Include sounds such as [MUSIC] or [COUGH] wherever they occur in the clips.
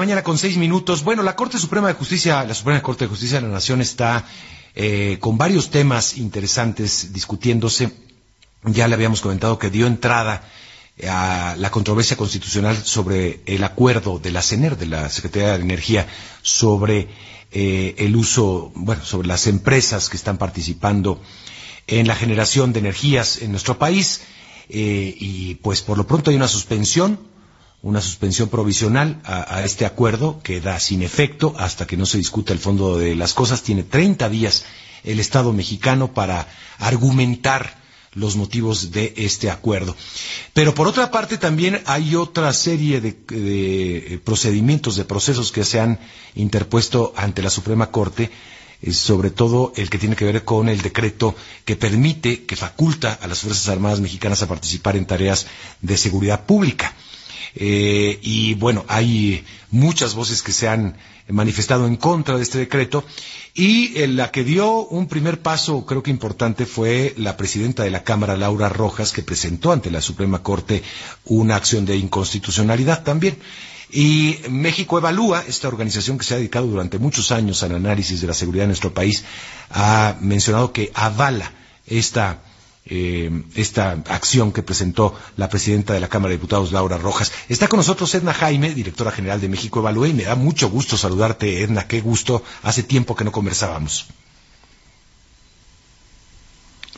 Mañana con seis minutos. Bueno, la Corte Suprema de Justicia, la Suprema Corte de Justicia de la Nación está eh, con varios temas interesantes discutiéndose. Ya le habíamos comentado que dio entrada a la controversia constitucional sobre el acuerdo de la CENER, de la Secretaría de Energía, sobre eh, el uso, bueno, sobre las empresas que están participando en la generación de energías en nuestro país. Eh, y pues por lo pronto hay una suspensión una suspensión provisional a, este acuerdo que da sin efecto hasta que no se discuta el fondo de las cosas. Tiene 30 días el Estado mexicano para argumentar los motivos de este acuerdo. Pero por otra parte también hay otra serie de, procedimientos, de procesos que se han interpuesto ante la Suprema Corte, eh, sobre todo el que tiene que ver con el decreto que permite, que faculta a las Fuerzas Armadas mexicanas a participar en tareas de seguridad pública. Eh, y bueno, hay muchas voces que se han manifestado en contra de este decreto y la que dio un primer paso creo que importante fue la presidenta de la Cámara, Laura Rojas, que presentó ante la Suprema Corte una acción de inconstitucionalidad también. Y México Evalúa, esta organización que se ha dedicado durante muchos años al análisis de la seguridad de nuestro país, ha mencionado que avala esta eh, esta acción que presentó la presidenta de la Cámara de Diputados, Laura Rojas. Está con nosotros Edna Jaime, directora general de México Evalúe, y me da mucho gusto saludarte, Edna. Qué gusto. Hace tiempo que no conversábamos.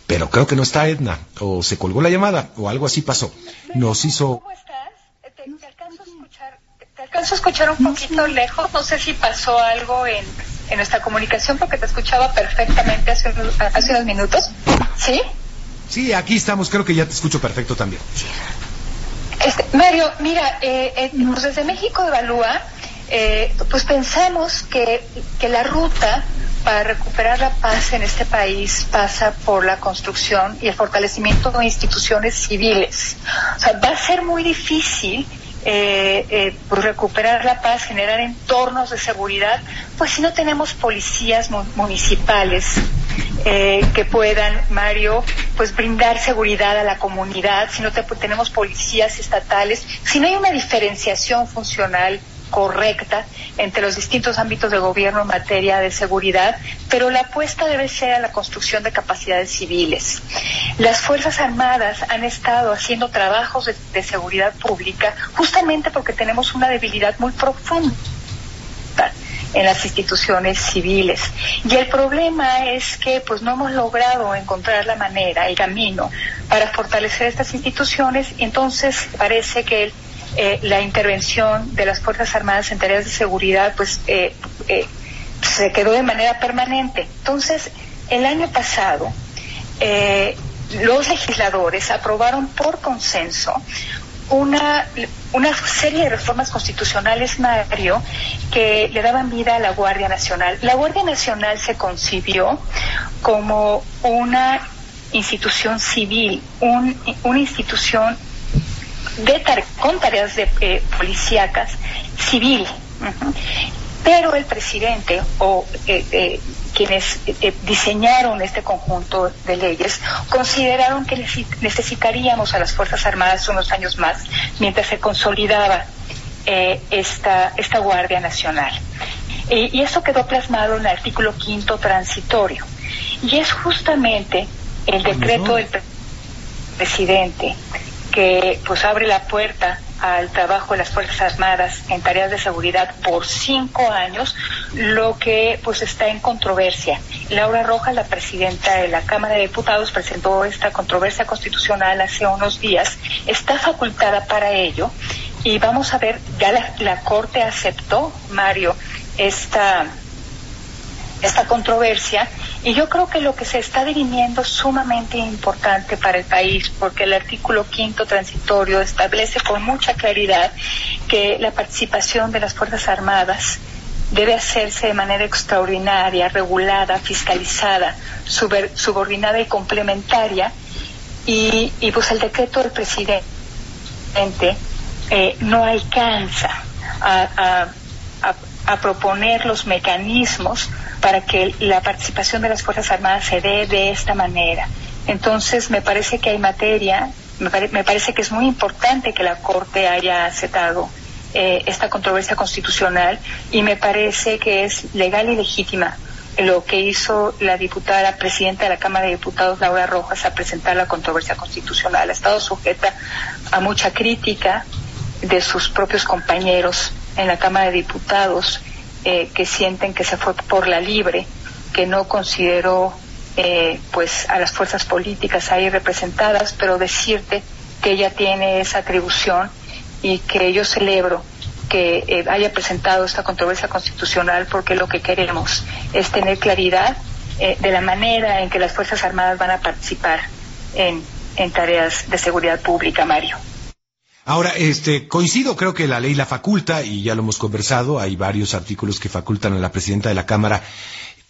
Pero creo que no está Edna, o se colgó la llamada, o algo así pasó. Nos hizo. ¿Cómo estás? Te, alcanzo a escuchar, te alcanzo a escuchar un poquito lejos. No sé si pasó algo en, en nuestra comunicación, porque te escuchaba perfectamente hace hace unos minutos. ¿Sí? Sí, aquí estamos, creo que ya te escucho perfecto también. Este, Mario, mira, eh, eh pues desde México Evalúa, eh, pues pensamos que, que la ruta para recuperar la paz en este país pasa por la construcción y el fortalecimiento de instituciones civiles. O sea, va a ser muy difícil eh, eh, pues recuperar la paz, generar entornos de seguridad, pues si no tenemos policías municipales eh, que puedan, Mario, pues brindar seguridad a la comunidad, si no tenemos policías estatales, si no hay una diferenciación funcional correcta entre los distintos ámbitos de gobierno en materia de seguridad, pero la apuesta debe ser a la construcción de capacidades civiles. Las Fuerzas Armadas han estado haciendo trabajos de, de seguridad pública justamente porque tenemos una debilidad muy profunda en las instituciones civiles. Y el problema es que pues no hemos logrado encontrar la manera, el camino para fortalecer estas instituciones, entonces parece que eh, la intervención de las Fuerzas Armadas en tareas de seguridad pues eh, eh, se quedó de manera permanente. Entonces, el año pasado, los legisladores aprobaron por consenso una, una serie de reformas constitucionales, Mario, que le daban vida a la Guardia Nacional. La Guardia Nacional se concibió como una institución civil, un, una institución de con tareas de, eh, policíacas civil. Pero el presidente o eh, eh, quienes eh, diseñaron este conjunto de leyes consideraron que necesitaríamos a las Fuerzas Armadas unos años más mientras se consolidaba esta, esta Guardia Nacional. y eso quedó plasmado en el artículo quinto transitorio. Y es justamente el decreto del presidente que pues abre la puerta al trabajo de las Fuerzas Armadas en tareas de seguridad por cinco años, lo que pues está en controversia. Laura Rojas, la presidenta de la Cámara de Diputados, presentó esta controversia constitucional hace unos días. Está facultada para ello y vamos a ver, ya la, la Corte aceptó, Mario, esta esta controversia y yo creo que lo que se está dirimiendo es sumamente importante para el país porque el artículo quinto transitorio establece con mucha claridad que la participación de las Fuerzas Armadas debe hacerse de manera extraordinaria, regulada, fiscalizada, subordinada y complementaria y, pues el decreto del presidente eh, no alcanza a proponer los mecanismos para que la participación de las Fuerzas Armadas se dé de esta manera. Entonces, me parece que hay materia, me, parece que es muy importante que la Corte haya aceptado eh, esta controversia constitucional y me parece que es legal y legítima lo que hizo la diputada, presidenta de la Cámara de Diputados, Laura Rojas, a presentar la controversia constitucional. Ha estado sujeta a mucha crítica de sus propios compañeros en la Cámara de Diputados eh, que sienten que se fue por la libre, que no consideró eh, pues a las fuerzas políticas ahí representadas, pero decirte que ella tiene esa atribución y que yo celebro que eh, haya presentado esta controversia constitucional porque lo que queremos es tener claridad eh, de la manera en que las Fuerzas Armadas van a participar en, en tareas de seguridad pública, Mario. Ahora, este, coincido, creo que la ley la faculta, y ya lo hemos conversado, hay varios artículos que facultan a la presidenta de la Cámara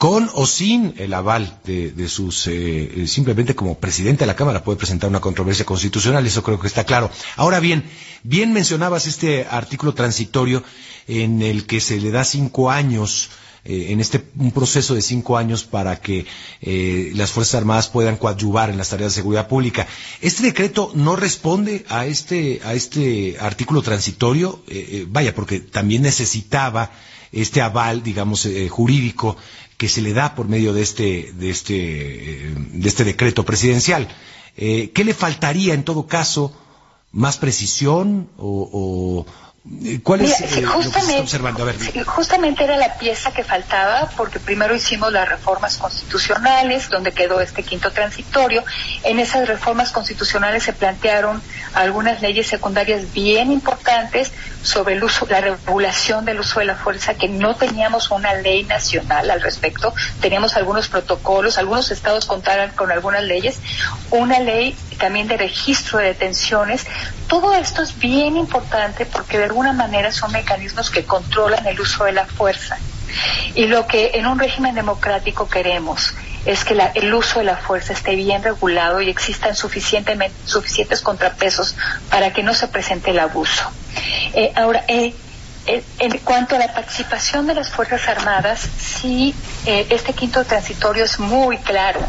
con o sin el aval de, sus, eh, simplemente como presidente de la Cámara puede presentar una controversia constitucional, eso creo que está claro. Ahora bien, bien mencionabas este artículo transitorio en el que se le da cinco años, eh, en este, un proceso de cinco años para que eh, las Fuerzas Armadas puedan coadyuvar en las tareas de seguridad pública. ¿Este decreto no responde a este, a este artículo transitorio? vaya, porque también necesitaba este aval, digamos, jurídico que se le da por medio de este, de este, de este decreto presidencial. Eh, ¿Qué le faltaría en todo caso? ¿Más precisión o, ¿Cuál es eh, lo que se está observando? A ver. justamente era la pieza que faltaba, porque primero hicimos las reformas constitucionales, donde quedó este quinto transitorio. En esas reformas constitucionales se plantearon algunas leyes secundarias bien importantes sobre el uso, la regulación del uso de la fuerza, que no teníamos una ley nacional al respecto. Teníamos algunos protocolos, algunos estados contaban con algunas leyes, una ley también de registro de detenciones. Todo esto es bien importante porque de alguna manera son mecanismos que controlan el uso de la fuerza. Y lo que en un régimen democrático queremos es que el uso de la fuerza esté bien regulado y existan suficientes contrapesos para que no se presente el abuso. Eh, ahora, eh, eh, en cuanto a la participación de las Fuerzas Armadas, sí, este quinto transitorio es muy claro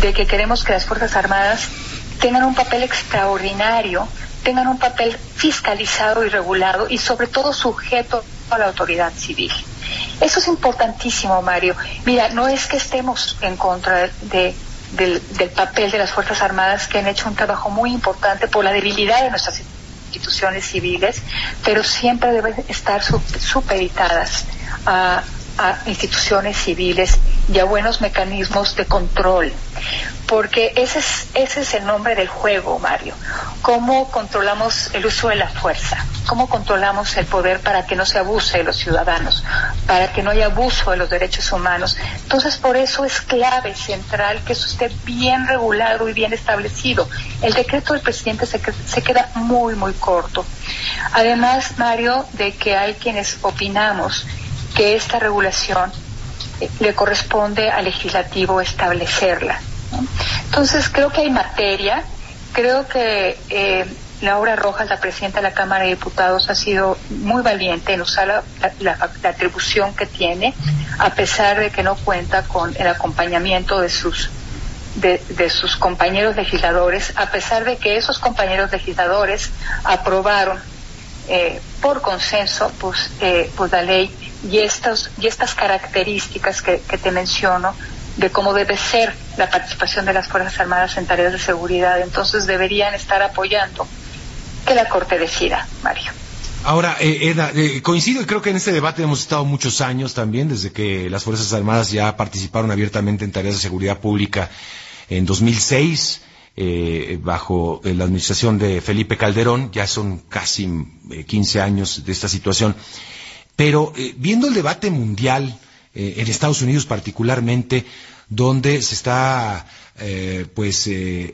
de que queremos que las Fuerzas Armadas tengan un papel extraordinario, tengan un papel fiscalizado y regulado y sobre todo sujeto a la autoridad civil. Eso es importantísimo, Mario. Mira, no es que estemos en contra de, del, papel de las Fuerzas Armadas que han hecho un trabajo muy importante por la debilidad de nuestras instituciones civiles, pero siempre deben estar supeditadas a instituciones civiles y a buenos mecanismos de control. Porque ese es, el nombre del juego, Mario. ¿Cómo controlamos el uso de la fuerza? ¿Cómo controlamos el poder para que no se abuse de los ciudadanos? Para que no haya abuso de los derechos humanos. Entonces, por eso es clave, central, que eso esté bien regulado y bien establecido. El decreto del presidente se, se queda muy, muy corto. Además, Mario, de que hay quienes opinamos que esta regulación eh, le corresponde al legislativo establecerla. Entonces, creo que hay materia, creo que eh, Laura Rojas, la presidenta de la Cámara de Diputados, ha sido muy valiente en usar la, atribución que tiene, a pesar de que no cuenta con el acompañamiento de sus de, sus compañeros legisladores, a pesar de que esos compañeros legisladores aprobaron eh, por consenso pues, pues la ley y, estos, y estas características que, te menciono de cómo debe ser la participación de las Fuerzas Armadas en tareas de seguridad. Entonces deberían estar apoyando que la Corte decida, Mario. Ahora, eh, Eda, eh, coincido y creo que en este debate hemos estado muchos años también, desde que las Fuerzas Armadas ya participaron abiertamente en tareas de seguridad pública en 2006, eh, bajo la administración de Felipe Calderón, ya son casi 15 años de esta situación. Pero eh, viendo el debate mundial, eh, en Estados Unidos particularmente, donde se está eh, pues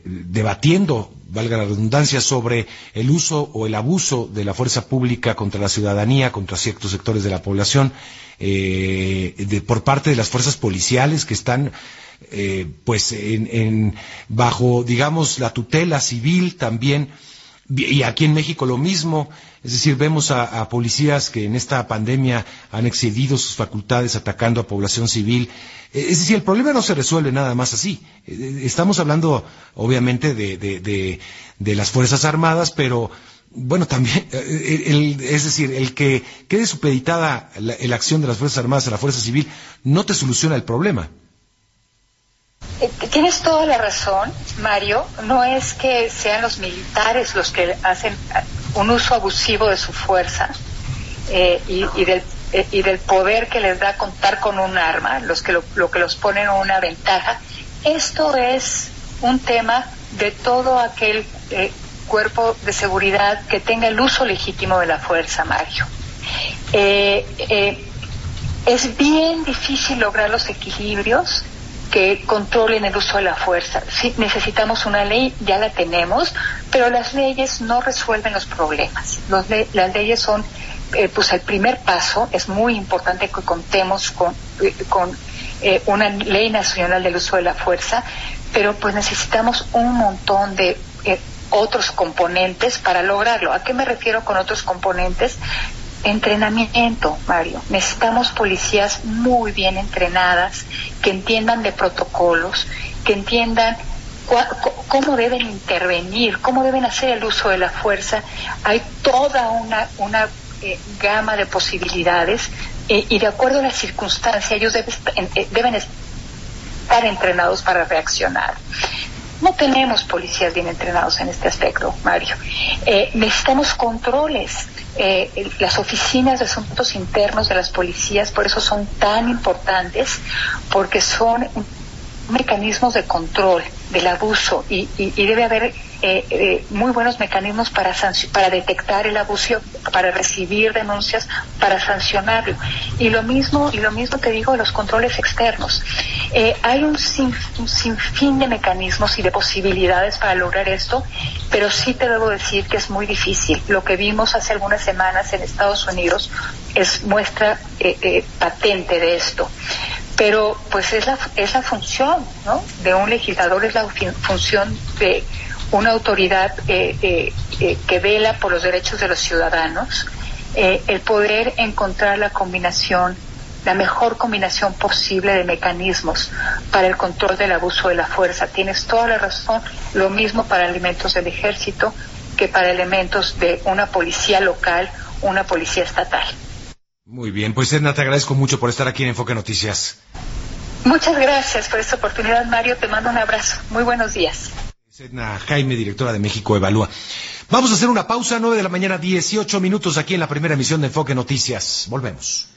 debatiendo, valga la redundancia, sobre el uso o el abuso de la fuerza pública contra la ciudadanía, contra ciertos sectores de la población, por parte de las fuerzas policiales que están pues bajo digamos la tutela civil también y aquí en México lo mismo, es decir, vemos a, policías que en esta pandemia han excedido sus facultades atacando a población civil. Eh, es decir, el problema no se resuelve nada más así. Eh, estamos hablando, obviamente, de, las Fuerzas Armadas, pero bueno, también, [LAUGHS] eh, es decir, el que quede supeditada la, la, acción de las Fuerzas Armadas a la Fuerza Civil no te soluciona el problema. Eh, tienes toda la razón, Mario. No es que sean los militares los que hacen un uso abusivo de su fuerza eh, y, del, y, del, poder que les da contar con un arma, los que lo, lo que los ponen en una ventaja. Esto es un tema de todo aquel cuerpo de seguridad que tenga el uso legítimo de la fuerza, Mario. Eh, eh, es bien difícil lograr los equilibrios que controlen el uso de la fuerza. Sí, necesitamos una ley, ya la tenemos, pero las leyes no resuelven los problemas. las leyes son eh, pues el primer paso. Es muy importante que contemos con, con una ley nacional del uso de la fuerza, pero pues necesitamos un montón de otros componentes para lograrlo. ¿A qué me refiero con otros componentes? Entrenamiento, Mario. Necesitamos policías muy bien entrenadas, que entiendan de protocolos, que entiendan cómo deben intervenir, cómo deben hacer el uso de la fuerza. Hay toda una, una eh, gama de posibilidades eh, y de acuerdo a la circunstancia ellos eh, deben estar entrenados para reaccionar. No tenemos policías bien entrenados en este aspecto, Mario. Eh, necesitamos controles. Eh, las oficinas de asuntos internos de las policías, por eso son tan importantes, porque son mecanismos de control del abuso y, debe haber eh, eh, muy buenos mecanismos para para detectar el abuso, para recibir denuncias, para sancionarlo. Y lo mismo y lo mismo te digo de los controles externos. Eh, hay un, un sinfín de mecanismos y de posibilidades para lograr esto, pero sí te debo decir que es muy difícil. Lo que vimos hace algunas semanas en Estados Unidos es muestra patente de esto pero pues es la, es la función ¿no? de un legislador, es la función de una autoridad eh, eh, eh, que vela por los derechos de los ciudadanos, el poder encontrar la combinación, la mejor combinación posible de mecanismos para el control del abuso de la fuerza. Tienes toda la razón, lo mismo para elementos del ejército que para elementos de una policía local, una policía estatal. Muy bien, pues Edna, te agradezco mucho por estar aquí en Enfoque Noticias. Muchas gracias por esta oportunidad, Mario. Te mando un abrazo. Muy buenos días. Edna Jaime, directora de México Evalúa. Vamos a hacer una pausa, 9 de la mañana, 18 minutos aquí en la primera emisión de Enfoque Noticias. Volvemos.